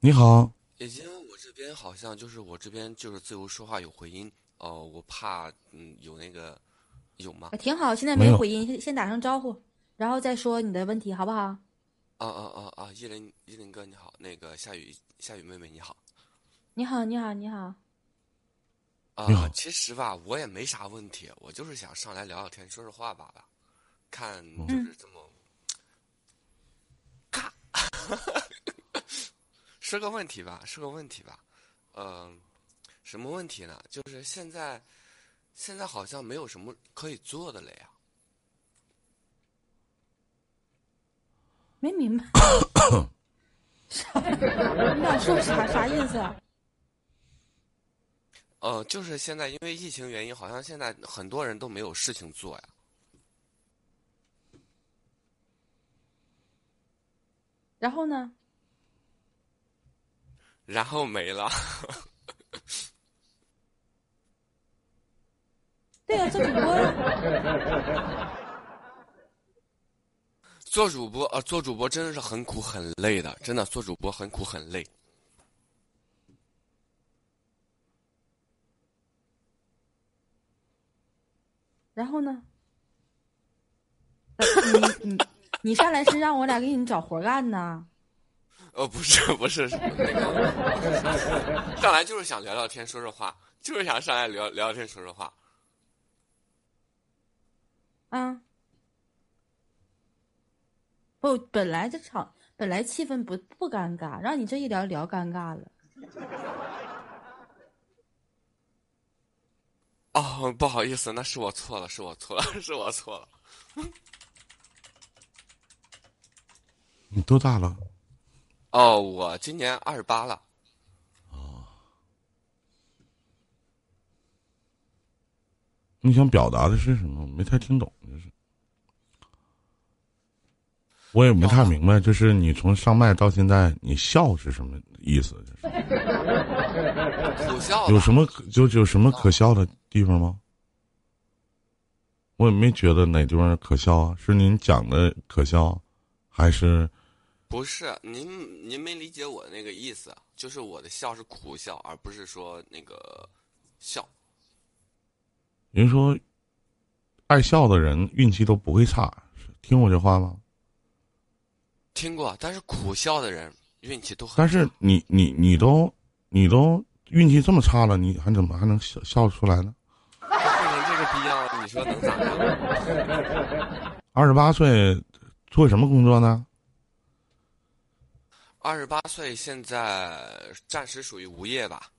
你好，姐姐我这边好像就是我这边就是自由说话有回音哦，我怕嗯有那个有吗？挺好，现在没回音，先先打声招呼，然后再说你的问题，好不好？啊啊啊啊！依林依林哥你好，那个夏雨夏雨妹妹你好你好，你好，你好。你好啊，其实吧我也没啥问题，我就是想上来聊聊天说说话罢了，看就是这么，咔，是个问题吧，是个问题吧，嗯、什么问题呢？就是现在现在好像没有什么可以做的了呀。没明白。啥？你想说啥？啥意思？啊？呃，就是现在因为疫情原因，好像现在很多人都没有事情做呀。然后呢？然后没了。对呀、做主播。做主播，啊，做主播真的是很苦很累的，真的做主播很苦很累。然后呢？呃 你你你上来是让我俩给你找活干呢？呃，不是不是，是那个上来就是想聊聊天，说说话，就是想上来聊聊聊天，说说话。啊？不，本来这场本来气氛不不尴尬，让你这一聊聊尴尬了。哦，不好意思，那是我错了，是我错了，是我错了。你多大了？哦，我今年二十八了。你想表达的是什么？我没太听懂，就是。我也没太明白，就是你从上麦到现在，你笑是什么意思？就是苦笑有什么可就有什么可笑的地方吗？我也没觉得哪地方可笑啊，是您讲的可笑，还是不是您，您没理解我的那个意思，就是我的笑是苦笑，而不是说那个笑。您说爱笑的人运气都不会差？是听我这话吗？听过，但是苦笑的人运气都很。但是你你你都你都运气这么差了，你还怎么还能笑笑出来呢？不能这个逼样，你说能咋样？二十八岁做什么工作呢？二十八岁，现在暂时属于无业吧。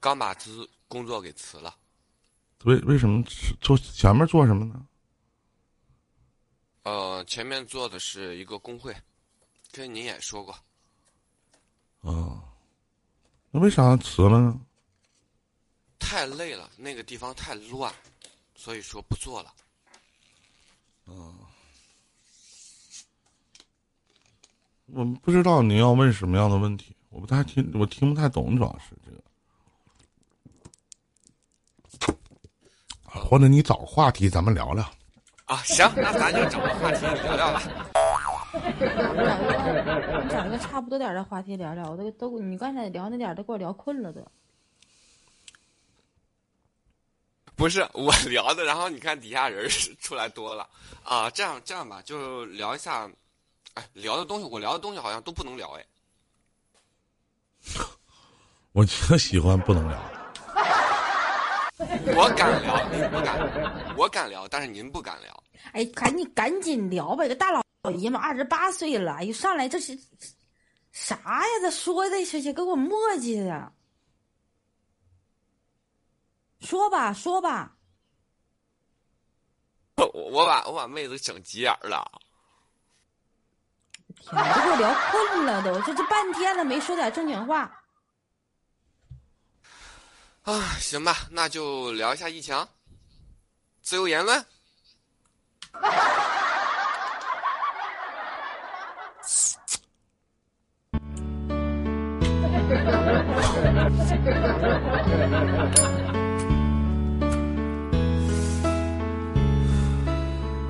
刚把资工作给辞了。为为什么做前面做什么呢？呃，前面做的是一个工会，跟您也说过。啊，那为啥辞了呢？太累了，那个地方太乱，所以说不做了。我不知道您要问什么样的问题，我不太听，我听不太懂，主要是这个。啊或者你找个话题，咱们聊聊。啊，行，那咱就找个话题聊聊吧。找个，你找一个差不多点的话题聊聊。我都都，你刚才聊那点都给我聊困了都。不是我聊的，然后你看底下人出来多了啊，这样这样吧，就聊一下，哎，聊的东西我聊的东西好像都不能聊哎。我就喜欢不能聊。我敢聊，您不敢；我敢聊，但是您不敢聊。哎，赶紧赶紧聊吧，个大老爷们二十八岁了，一上来这是啥呀？这说的这些给我磨叽的。说吧，说吧，我我把我把妹子整急眼了。天，都给我聊困了都，这这半天了没说点正经话。啊，行吧，那就聊一下疫情，自由言论。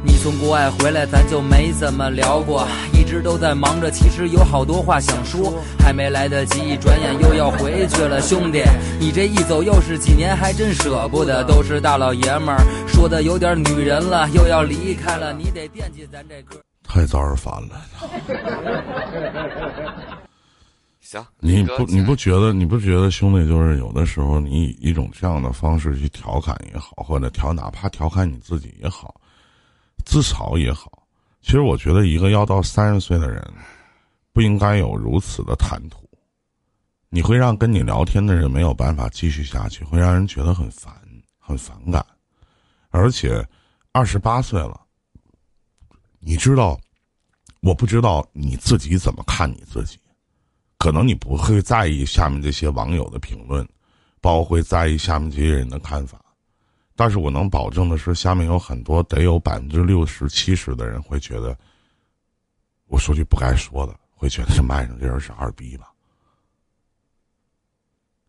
你从国外回来，咱就没怎么聊过。一直都在忙着，其实有好多话想说，还没来得及，一转眼又要回去了。兄弟，你这一走又是几年，还真舍不得。都是大老爷们儿，说的有点女人了，又要离开了，你得惦记咱这哥。太招人烦了。行，你不你不觉得你不觉得兄弟就是有的时候你以一种这样的方式去调侃也好，或者调哪怕调侃你自己也好，自嘲也好，其实我觉得一个要到三十岁的人，不应该有如此的谈吐。你会让跟你聊天的人没有办法继续下去，会让人觉得很烦、很反感，而且二十八岁了，你知道，我不知道你自己怎么看你自己。可能你不会在意下面这些网友的评论，包括会在意下面这些人的看法，但是我能保证的是，下面有很多得有百分之六十、七十的人会觉得，我说句不该说的，会觉得这麦上这人是二逼吧？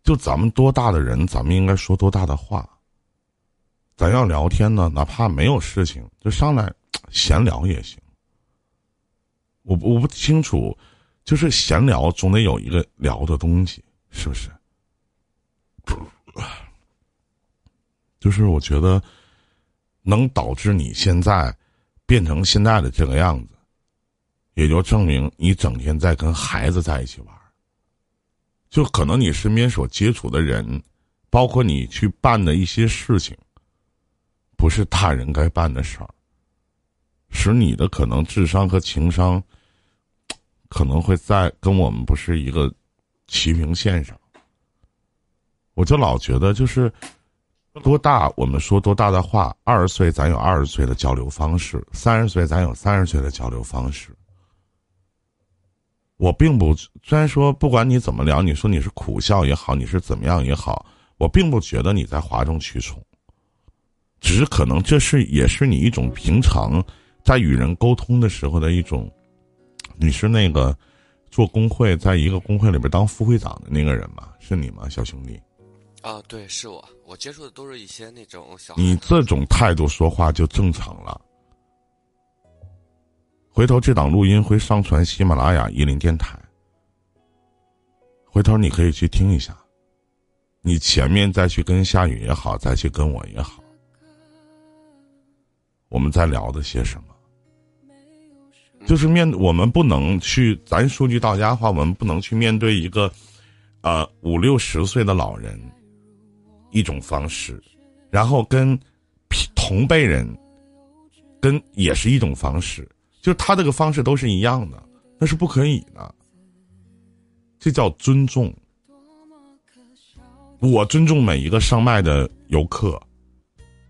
就咱们多大的人，咱们应该说多大的话。咱要聊天呢，哪怕没有事情，就上来闲聊也行。我我不清楚。就是闲聊，总得有一个聊的东西，是不是？就是我觉得，能导致你现在变成现在的这个样子，也就证明你整天在跟孩子在一起玩。就可能你身边所接触的人，包括你去办的一些事情，不是大人该办的事儿，使你的可能智商和情商。可能会在跟我们不是一个齐平线上，我就老觉得就是多大我们说多大的话，二十岁咱有二十岁的交流方式，三十岁咱有三十岁的交流方式。我并不虽然说不管你怎么聊，你说你是苦笑也好，你是怎么样也好，我并不觉得你在哗众取宠，只是可能这是也是你一种平常在与人沟通的时候的一种。你是那个做工会，在一个工会里边当副会长的那个人吗？是你吗，小兄弟？啊，对，是我。我接触的都是一些那种小。你这种态度说话就正常了。回头这档录音会上传喜马拉雅、一林电台，回头你可以去听一下。你前面再去跟夏雨也好，再去跟我也好，我们在聊的些什么？就是面，我们不能去，咱说句到家话，我们不能去面对一个，呃，五六十岁的老人，一种方式，然后跟同辈人，跟也是一种方式，就是他这个方式都是一样的，那是不可以的。这叫尊重。我尊重每一个上麦的游客，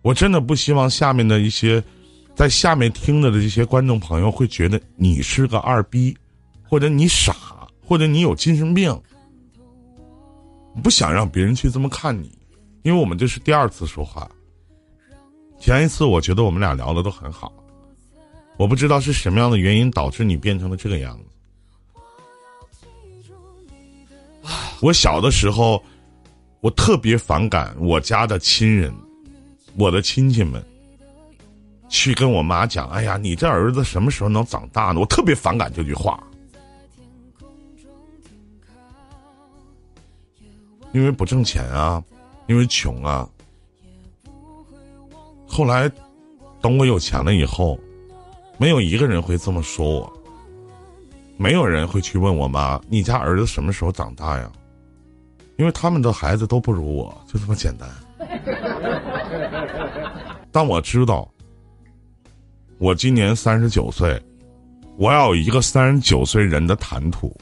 我真的不希望下面的一些。在下面听着的这些观众朋友会觉得你是个二逼，或者你傻，或者你有精神病。不想让别人去这么看你，因为我们这是第二次说话。前一次我觉得我们俩聊的都很好，我不知道是什么样的原因导致你变成了这个样子。我小的时候，我特别反感我家的亲人，我的亲戚们。去跟我妈讲，哎呀，你这儿子什么时候能长大呢？我特别反感这句话，因为不挣钱啊，因为穷啊。后来，等我有钱了以后，没有一个人会这么说我，没有人会去问我妈，你家儿子什么时候长大呀？因为他们的孩子都不如我，就这么简单。但我知道。我今年三十九岁，我要有一个三十九岁人的谈吐。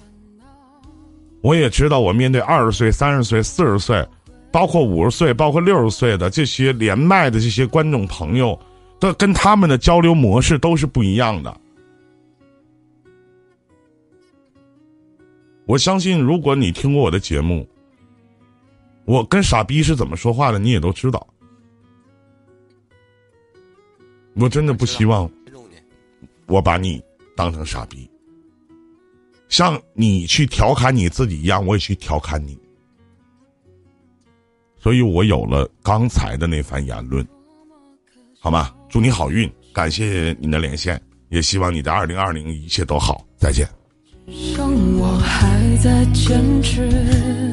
我也知道，我面对二十岁、三十岁、四十岁，包括五十岁、包括六十岁的这些连麦的这些观众朋友，的跟他们的交流模式都是不一样的。我相信，如果你听过我的节目，我跟傻逼是怎么说话的，你也都知道。我真的不希望，我把你当成傻逼，像你去调侃你自己一样，我也去调侃你。所以我有了刚才的那番言论，好吗？祝你好运，感谢你的连线，也希望你的二零二零一切都好。再见。剩我还在坚持。